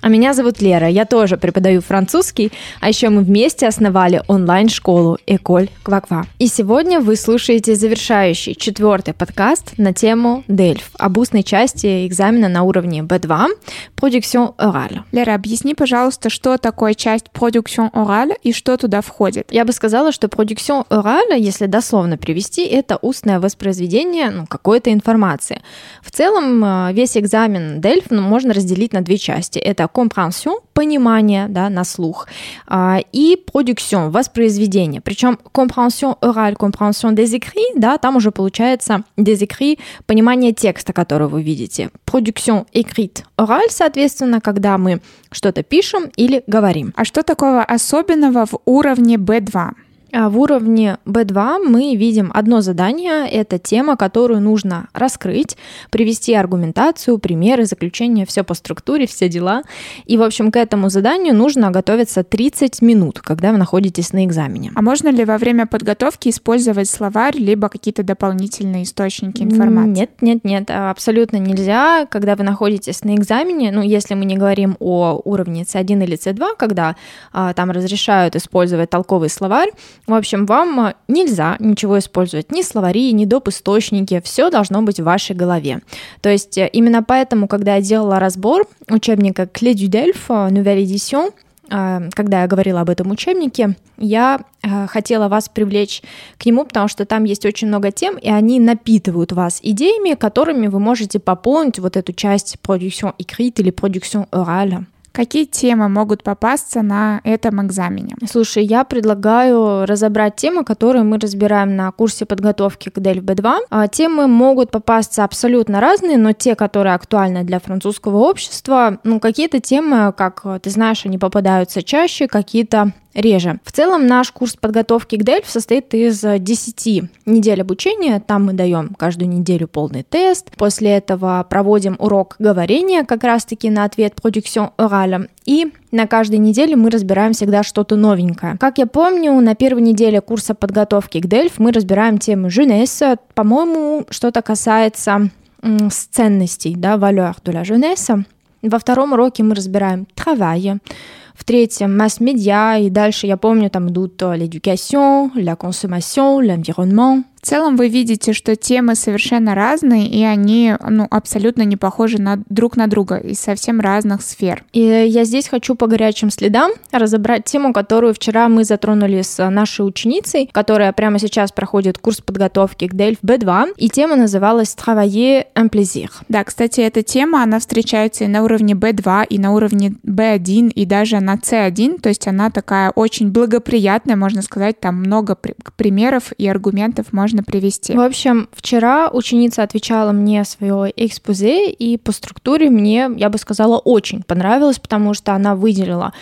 А меня зовут Лера, я тоже преподаю французский, а еще мы вместе основали онлайн-школу Эколь Кваква. И сегодня вы слушаете завершающий четвертый подкаст на тему Дельф, об устной части экзамена на уровне B2 Production Orale. Лера, объясни, пожалуйста, что такое часть Production Orale и что туда входит? Я бы сказала, что Production Orale, если дословно привести, это устное воспроизведение ну, какой-то информации. В целом э, весь экзамен Дельф ну, можно разделить на две части. Это compréhension, понимание да, на слух, а, и production, воспроизведение. Причем compréhension orale, compréhension des écrits, да, там уже получается des écrits, понимание текста, который вы видите. Production écrite orale, соответственно, когда мы что-то пишем или говорим. А что такого особенного в уровне B2? А в уровне B2 мы видим одно задание. Это тема, которую нужно раскрыть, привести аргументацию, примеры, заключения, все по структуре, все дела. И, в общем, к этому заданию нужно готовиться 30 минут, когда вы находитесь на экзамене. А можно ли во время подготовки использовать словарь, либо какие-то дополнительные источники информации? Нет, нет, нет, абсолютно нельзя. Когда вы находитесь на экзамене, ну, если мы не говорим о уровне C1 или C2, когда а, там разрешают использовать толковый словарь, в общем, вам э, нельзя ничего использовать, ни словари, ни доп. источники, все должно быть в вашей голове. То есть э, именно поэтому, когда я делала разбор учебника Clé du Delphes, э, Nouvelle Edition, когда я говорила об этом учебнике, я хотела вас привлечь к нему, потому что там есть очень много тем, и они напитывают вас идеями, которыми вы можете пополнить вот эту часть production écrite или production orale. Какие темы могут попасться на этом экзамене? Слушай, я предлагаю разобрать темы, которые мы разбираем на курсе подготовки к DELF B2. А, темы могут попасться абсолютно разные, но те, которые актуальны для французского общества, ну, какие-то темы, как ты знаешь, они попадаются чаще, какие-то реже. В целом наш курс подготовки к DELF состоит из 10 недель обучения. Там мы даем каждую неделю полный тест. После этого проводим урок говорения как раз-таки на ответ production orale. И на каждой неделе мы разбираем всегда что-то новенькое. Как я помню, на первой неделе курса подготовки к DELF мы разбираем тему jeunesse. По-моему, что-то касается м, ценностей, да, valeur de la jeunesse. Во втором уроке мы разбираем travail, в третьем масс-медиа, и дальше, я помню, там идут l'éducation, la consommation, l'environnement. В целом вы видите, что темы совершенно разные, и они ну, абсолютно не похожи на, друг на друга из совсем разных сфер. И я здесь хочу по горячим следам разобрать тему, которую вчера мы затронули с нашей ученицей, которая прямо сейчас проходит курс подготовки к DELF B2, и тема называлась «Travailler un plaisir». Да, кстати, эта тема, она встречается и на уровне B2, и на уровне B1, и даже на C1, то есть она такая очень благоприятная, можно сказать, там много примеров и аргументов можно можно привести? В общем, вчера ученица отвечала мне свое экспозе, и по структуре мне, я бы сказала, очень понравилось, потому что она выделила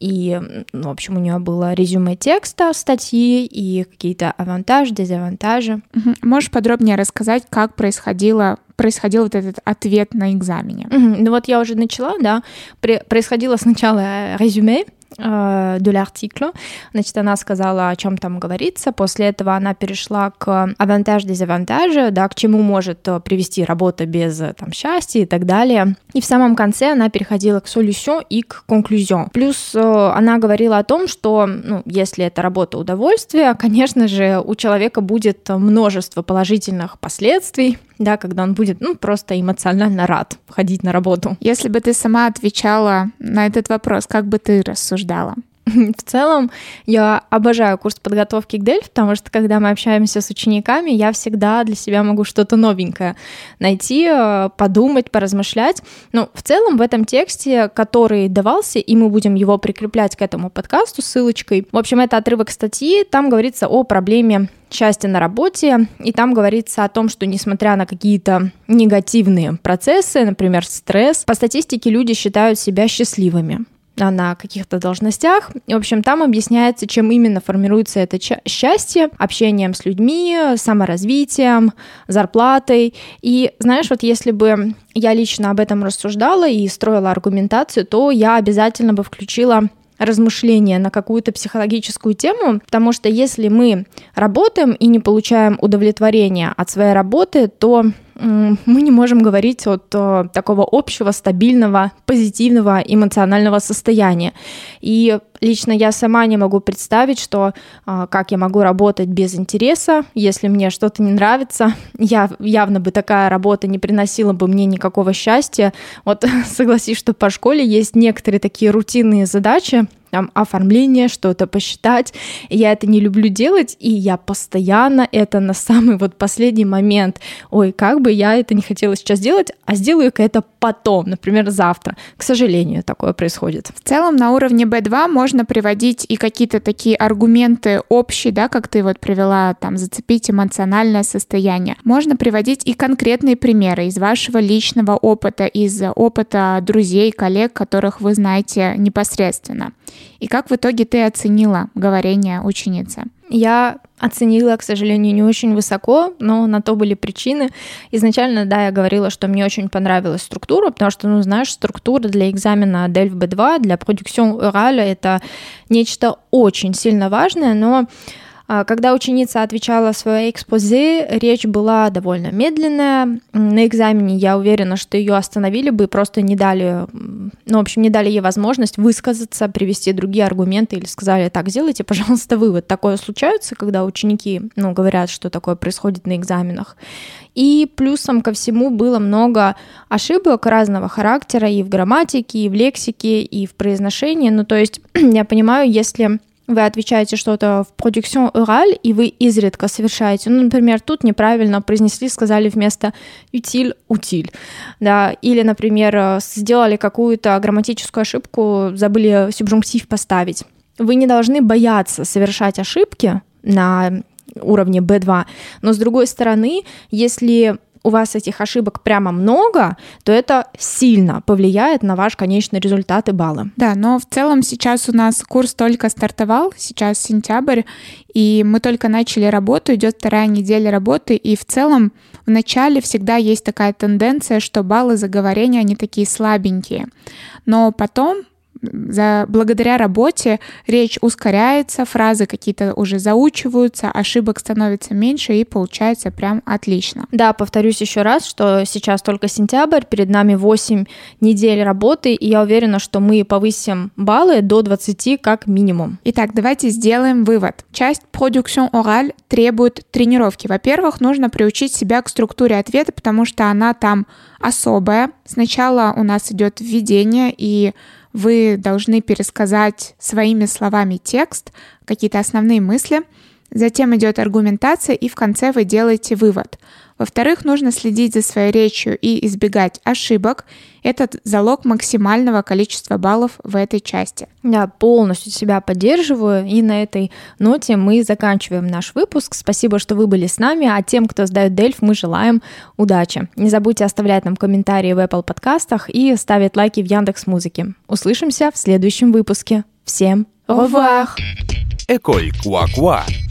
и, ну, в общем, у нее было резюме текста статьи и какие-то авантажи, дезавантажи. Угу. Можешь подробнее рассказать, как происходило происходил вот этот ответ на экзамене? Угу. Ну вот я уже начала, да. При, происходило сначала резюме, э, l'article. Значит, она сказала, о чем там говорится. После этого она перешла к авантаж дезавантажа, да, к чему может э, привести работа без э, там счастья и так далее. И в самом конце она переходила к solution и к conclusion. Плюс э, она говорила о том, что, ну, если это работа удовольствия, конечно же, у человека будет множество положительных последствий, да, когда он будет, ну, просто эмоционально рад ходить на работу. Если бы ты сама отвечала на этот вопрос, как бы ты рассуждала? В целом, я обожаю курс подготовки к Дельф, потому что когда мы общаемся с учениками, я всегда для себя могу что-то новенькое найти, э, подумать, поразмышлять. Но в целом в этом тексте, который давался, и мы будем его прикреплять к этому подкасту ссылочкой. В общем, это отрывок статьи, там говорится о проблеме счастья на работе, и там говорится о том, что несмотря на какие-то негативные процессы, например, стресс, по статистике люди считают себя счастливыми на каких-то должностях. В общем, там объясняется, чем именно формируется это счастье, общением с людьми, саморазвитием, зарплатой. И знаешь, вот если бы я лично об этом рассуждала и строила аргументацию, то я обязательно бы включила размышления на какую-то психологическую тему, потому что если мы работаем и не получаем удовлетворения от своей работы, то мы не можем говорить от э, такого общего, стабильного, позитивного эмоционального состояния. И лично я сама не могу представить, что э, как я могу работать без интереса, если мне что-то не нравится. Я, явно бы такая работа не приносила бы мне никакого счастья. Вот согласись, что по школе есть некоторые такие рутинные задачи, там оформление, что-то посчитать. Я это не люблю делать, и я постоянно это на самый вот последний момент. Ой, как бы я это не хотела сейчас делать, а сделаю-ка это потом, например, завтра. К сожалению, такое происходит. В целом на уровне B2 можно приводить и какие-то такие аргументы общие, да, как ты вот привела, там, зацепить эмоциональное состояние. Можно приводить и конкретные примеры из вашего личного опыта, из опыта друзей, коллег, которых вы знаете непосредственно. И как в итоге ты оценила говорение ученицы? Я оценила, к сожалению, не очень высоко, но на то были причины. Изначально, да, я говорила, что мне очень понравилась структура, потому что, ну, знаешь, структура для экзамена DELF B2, для продукцион орали — это нечто очень сильно важное, но когда ученица отвечала свое экспозе, речь была довольно медленная. На экзамене я уверена, что ее остановили бы и просто не дали, ну, в общем, не дали ей возможность высказаться, привести другие аргументы или сказали, так, сделайте, пожалуйста, вывод. Такое случается, когда ученики, ну, говорят, что такое происходит на экзаменах. И плюсом ко всему было много ошибок разного характера и в грамматике, и в лексике, и в произношении. Ну, то есть я понимаю, если вы отвечаете что-то в продукцион ораль, и вы изредка совершаете, ну, например, тут неправильно произнесли, сказали вместо утиль утиль, да, или, например, э, сделали какую-то грамматическую ошибку, забыли субжунктив поставить. Вы не должны бояться совершать ошибки на уровне B2, но с другой стороны, если у вас этих ошибок прямо много, то это сильно повлияет на ваш конечный результат и баллы. Да, но в целом сейчас у нас курс только стартовал, сейчас сентябрь, и мы только начали работу, идет вторая неделя работы, и в целом в начале всегда есть такая тенденция, что баллы заговорения, они такие слабенькие. Но потом за, благодаря работе речь ускоряется, фразы какие-то уже заучиваются, ошибок становится меньше и получается прям отлично. Да, повторюсь еще раз, что сейчас только сентябрь, перед нами 8 недель работы, и я уверена, что мы повысим баллы до 20 как минимум. Итак, давайте сделаем вывод. Часть production oral требует тренировки. Во-первых, нужно приучить себя к структуре ответа, потому что она там особая. Сначала у нас идет введение и вы должны пересказать своими словами текст, какие-то основные мысли, затем идет аргументация, и в конце вы делаете вывод. Во-вторых, нужно следить за своей речью и избегать ошибок. Это залог максимального количества баллов в этой части. Да, полностью себя поддерживаю. И на этой ноте мы заканчиваем наш выпуск. Спасибо, что вы были с нами. А тем, кто сдает Дельф, мы желаем удачи. Не забудьте оставлять нам комментарии в Apple подкастах и ставить лайки в Яндекс Музыке. Услышимся в следующем выпуске. Всем au revoir! École Quoi Quoi